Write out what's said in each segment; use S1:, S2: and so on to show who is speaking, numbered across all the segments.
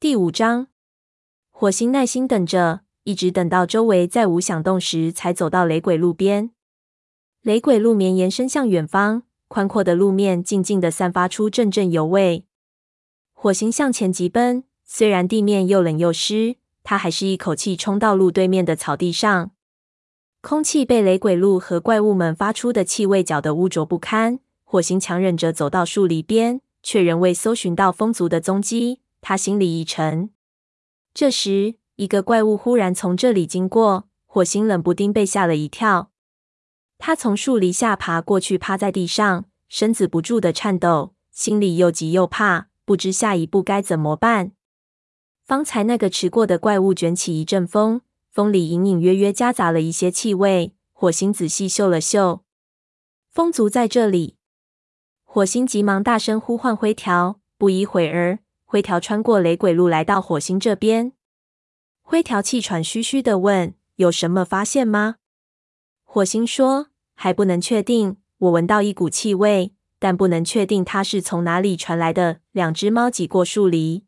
S1: 第五章，火星耐心等着，一直等到周围再无响动时，才走到雷鬼路边。雷鬼路绵延伸向远方，宽阔的路面静静地散发出阵阵油味。火星向前疾奔，虽然地面又冷又湿，他还是一口气冲到路对面的草地上。空气被雷鬼路和怪物们发出的气味搅得污浊不堪。火星强忍着走到树篱边，却仍未搜寻到风族的踪迹。他心里一沉。这时，一个怪物忽然从这里经过，火星冷不丁被吓了一跳。他从树篱下爬过去，趴在地上，身子不住地颤抖，心里又急又怕，不知下一步该怎么办。方才那个迟过的怪物卷起一阵风，风里隐隐约约夹杂了一些气味。火星仔细嗅了嗅，风族在这里。火星急忙大声呼唤灰条，不一会儿。灰条穿过雷鬼路，来到火星这边。灰条气喘吁吁地问：“有什么发现吗？”火星说：“还不能确定。我闻到一股气味，但不能确定它是从哪里传来的。”两只猫挤过树篱。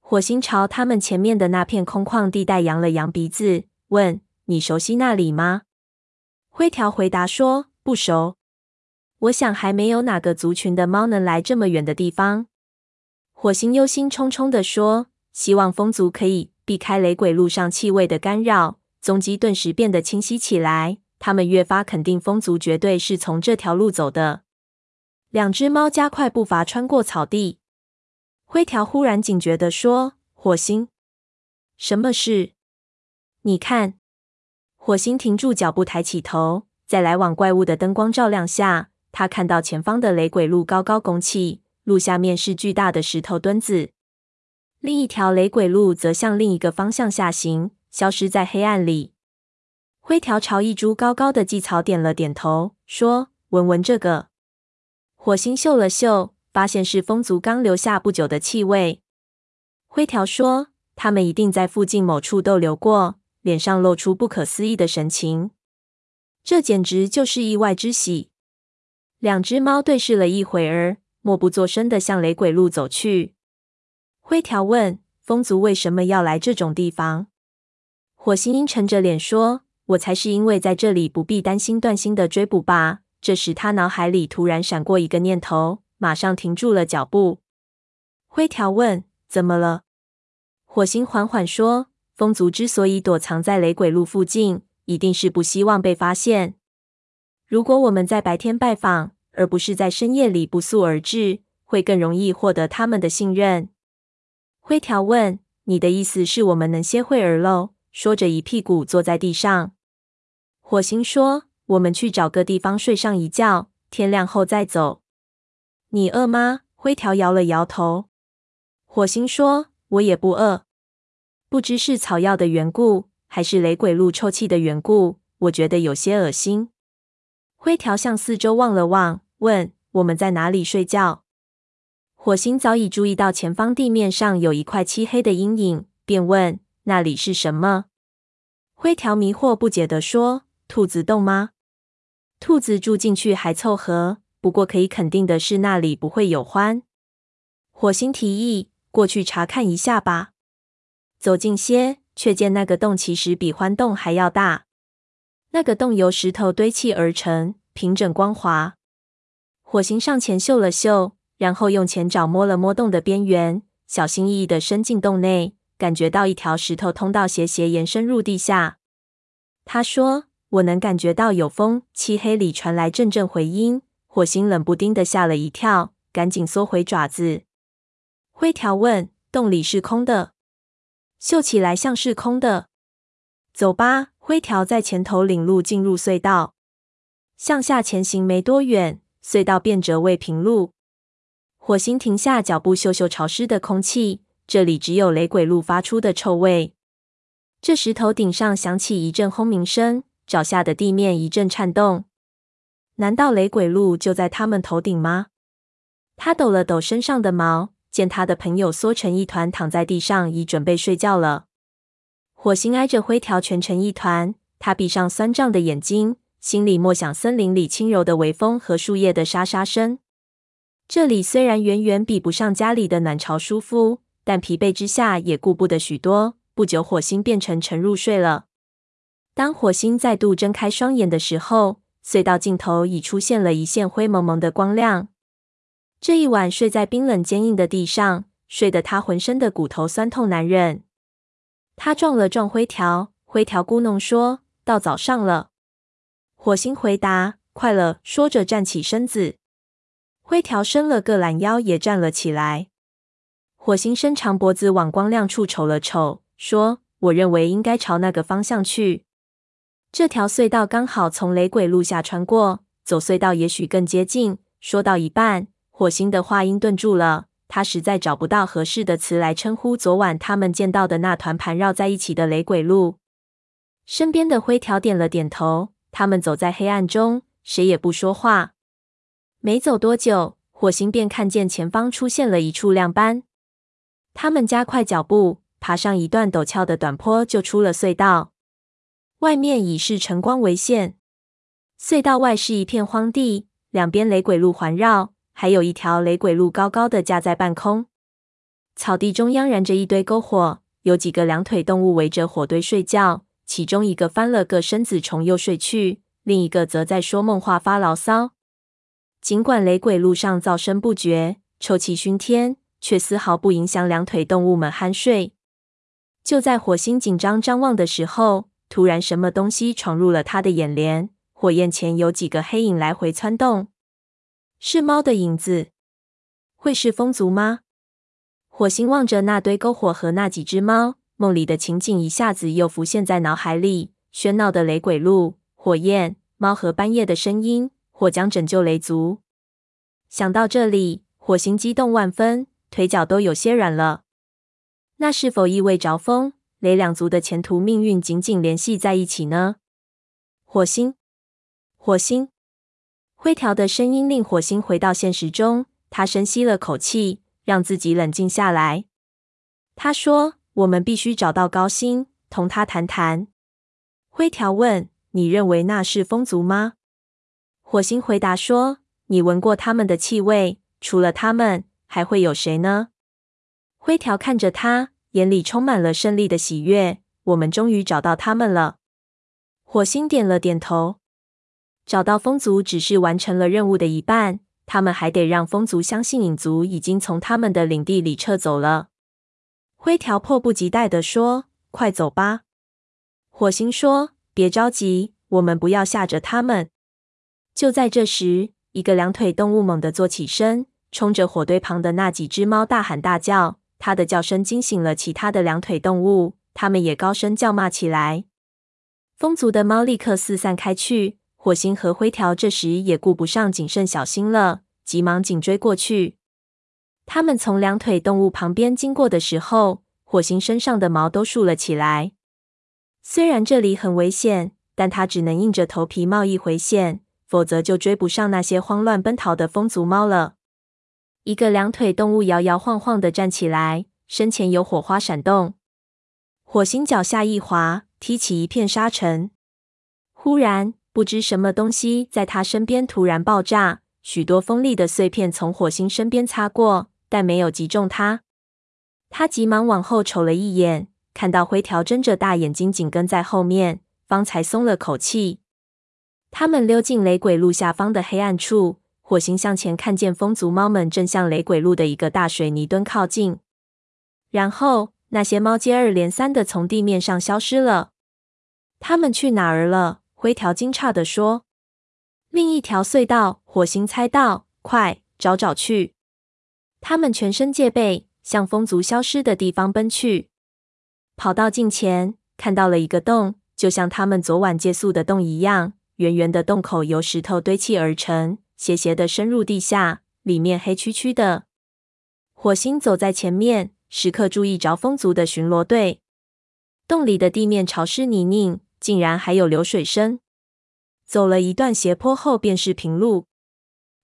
S1: 火星朝他们前面的那片空旷地带扬了扬鼻子，问：“你熟悉那里吗？”灰条回答说：“不熟。我想还没有哪个族群的猫能来这么远的地方。”火星忧心忡忡地说：“希望风族可以避开雷鬼路上气味的干扰。”踪迹顿时变得清晰起来，他们越发肯定风族绝对是从这条路走的。两只猫加快步伐穿过草地。灰条忽然警觉地说：“火星，什么事？你看。”火星停住脚步，抬起头，在来往怪物的灯光照亮下，他看到前方的雷鬼路高高拱起。路下面是巨大的石头墩子，另一条雷鬼路则向另一个方向下行，消失在黑暗里。灰条朝一株高高的蓟草点了点头，说：“闻闻这个。”火星嗅了嗅，发现是风族刚留下不久的气味。灰条说：“他们一定在附近某处逗留过。”脸上露出不可思议的神情。这简直就是意外之喜。两只猫对视了一会儿。默不作声的向雷鬼路走去。灰条问：“风族为什么要来这种地方？”火星阴沉着脸说：“我猜是因为在这里不必担心断星的追捕吧。”这时，他脑海里突然闪过一个念头，马上停住了脚步。灰条问：“怎么了？”火星缓缓说：“风族之所以躲藏在雷鬼路附近，一定是不希望被发现。如果我们在白天拜访，而不是在深夜里不速而至，会更容易获得他们的信任。灰条问：“你的意思是我们能歇会儿喽？”说着，一屁股坐在地上。火星说：“我们去找个地方睡上一觉，天亮后再走。”你饿吗？灰条摇了摇头。火星说：“我也不饿。不知是草药的缘故，还是雷鬼路臭气的缘故，我觉得有些恶心。”灰条向四周望了望。问，我们在哪里睡觉？火星早已注意到前方地面上有一块漆黑的阴影，便问：“那里是什么？”灰条迷惑不解地说：“兔子洞吗？兔子住进去还凑合，不过可以肯定的是，那里不会有獾。”火星提议：“过去查看一下吧。”走近些，却见那个洞其实比獾洞还要大。那个洞由石头堆砌而成，平整光滑。火星上前嗅了嗅，然后用前爪摸了摸洞的边缘，小心翼翼地伸进洞内，感觉到一条石头通道斜斜延伸入地下。他说：“我能感觉到有风。”漆黑里传来阵阵回音。火星冷不丁地吓了一跳，赶紧缩回爪子。灰条问：“洞里是空的？”嗅起来像是空的。走吧，灰条在前头领路进入隧道，向下前行没多远。隧道变折为平路，火星停下脚步，嗅嗅潮湿的空气。这里只有雷鬼路发出的臭味。这时，头顶上响起一阵轰鸣声，脚下的地面一阵颤动。难道雷鬼路就在他们头顶吗？他抖了抖身上的毛，见他的朋友缩成一团躺在地上，已准备睡觉了。火星挨着灰条蜷成一团，他闭上酸胀的眼睛。心里默想森林里轻柔的微风和树叶的沙沙声。这里虽然远远比不上家里的暖巢舒服，但疲惫之下也顾不得许多。不久，火星变成沉入睡了。当火星再度睁开双眼的时候，隧道尽头已出现了一线灰蒙蒙的光亮。这一晚睡在冰冷坚硬的地上，睡得他浑身的骨头酸痛难忍。他撞了撞灰条，灰条咕哝说：“到早上了。”火星回答：“快了。”说着站起身子。灰条伸了个懒腰，也站了起来。火星伸长脖子往光亮处瞅了瞅，说：“我认为应该朝那个方向去。这条隧道刚好从雷鬼路下穿过，走隧道也许更接近。”说到一半，火星的话音顿住了。他实在找不到合适的词来称呼昨晚他们见到的那团盘绕在一起的雷鬼路。身边的灰条点了点头。他们走在黑暗中，谁也不说话。没走多久，火星便看见前方出现了一处亮斑。他们加快脚步，爬上一段陡峭的短坡，就出了隧道。外面已是晨光为限，隧道外是一片荒地，两边雷鬼路环绕，还有一条雷鬼路高高的架在半空。草地中央燃着一堆篝火，有几个两腿动物围着火堆睡觉，其中一个翻了个身子重又睡去，另一个则在说梦话发牢骚。尽管雷鬼路上噪声不绝，臭气熏天，却丝毫不影响两腿动物们酣睡。就在火星紧张张望的时候，突然什么东西闯入了他的眼帘。火焰前有几个黑影来回窜动，是猫的影子。会是风族吗？火星望着那堆篝火和那几只猫，梦里的情景一下子又浮现在脑海里：喧闹的雷鬼路，火焰，猫和半夜的声音。或将拯救雷族。想到这里，火星激动万分，腿脚都有些软了。那是否意味着风雷两族的前途命运紧紧联系在一起呢？火星，火星，灰条的声音令火星回到现实中。他深吸了口气，让自己冷静下来。他说：“我们必须找到高星，同他谈谈。”灰条问：“你认为那是风族吗？”火星回答说：“你闻过他们的气味，除了他们，还会有谁呢？”灰条看着他，眼里充满了胜利的喜悦。我们终于找到他们了。火星点了点头。找到风族只是完成了任务的一半，他们还得让风族相信影族已经从他们的领地里撤走了。灰条迫不及待地说：“快走吧！”火星说：“别着急，我们不要吓着他们。”就在这时，一个两腿动物猛地坐起身，冲着火堆旁的那几只猫大喊大叫。它的叫声惊醒了其他的两腿动物，它们也高声叫骂起来。风族的猫立刻四散开去。火星和灰条这时也顾不上谨慎小心了，急忙紧追过去。他们从两腿动物旁边经过的时候，火星身上的毛都竖了起来。虽然这里很危险，但他只能硬着头皮冒一回险。否则就追不上那些慌乱奔逃的风族猫了。一个两腿动物摇摇晃晃的站起来，身前有火花闪动。火星脚下一滑，踢起一片沙尘。忽然，不知什么东西在他身边突然爆炸，许多锋利的碎片从火星身边擦过，但没有击中他。他急忙往后瞅了一眼，看到灰条睁着大眼睛紧跟在后面，方才松了口气。他们溜进雷鬼路下方的黑暗处，火星向前看见风族猫们正向雷鬼路的一个大水泥墩靠近，然后那些猫接二连三的从地面上消失了。他们去哪儿了？灰条惊诧地说：“另一条隧道。”火星猜到：“快找找去！”他们全身戒备，向风族消失的地方奔去。跑到近前，看到了一个洞，就像他们昨晚借宿的洞一样。圆圆的洞口由石头堆砌而成，斜斜的深入地下，里面黑黢黢的。火星走在前面，时刻注意着风族的巡逻队。洞里的地面潮湿泥泞，竟然还有流水声。走了一段斜坡后，便是平路。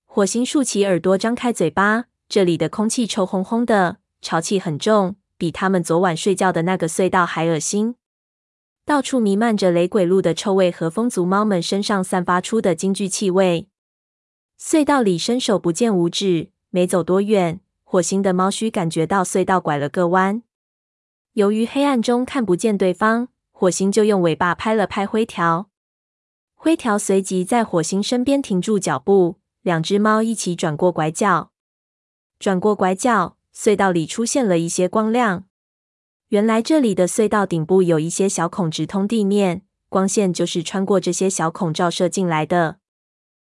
S1: 火星竖起耳朵，张开嘴巴。这里的空气臭烘烘的，潮气很重，比他们昨晚睡觉的那个隧道还恶心。到处弥漫着雷鬼路的臭味和风族猫们身上散发出的惊惧气味。隧道里伸手不见五指，没走多远，火星的猫须感觉到隧道拐了个弯。由于黑暗中看不见对方，火星就用尾巴拍了拍灰条。灰条随即在火星身边停住脚步，两只猫一起转过拐角。转过拐角，隧道里出现了一些光亮。原来这里的隧道顶部有一些小孔直通地面，光线就是穿过这些小孔照射进来的。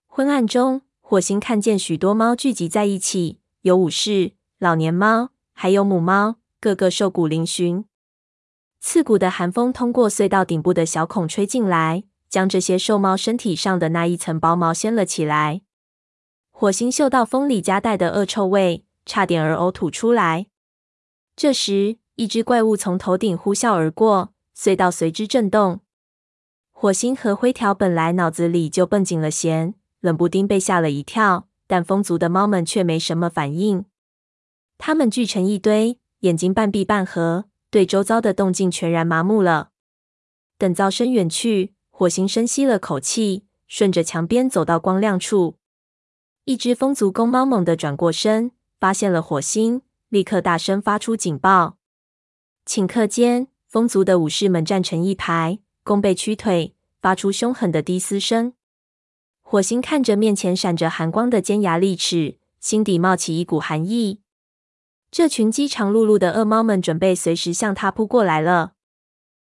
S1: 昏暗中，火星看见许多猫聚集在一起，有武士、老年猫，还有母猫，个个瘦骨嶙峋。刺骨的寒风通过隧道顶部的小孔吹进来。将这些兽猫身体上的那一层薄毛掀了起来。火星嗅到风里夹带的恶臭味，差点儿呕吐出来。这时，一只怪物从头顶呼啸而过，隧道随之震动。火星和灰条本来脑子里就绷紧了弦，冷不丁被吓了一跳，但风族的猫们却没什么反应。它们聚成一堆，眼睛半闭半合，对周遭的动静全然麻木了。等噪声远去。火星深吸了口气，顺着墙边走到光亮处。一只风族公猫猛地转过身，发现了火星，立刻大声发出警报。顷刻间，风族的武士们站成一排，弓背屈腿，发出凶狠的低嘶声。火星看着面前闪着寒光的尖牙利齿，心底冒起一股寒意。这群饥肠辘辘的恶猫们准备随时向他扑过来了。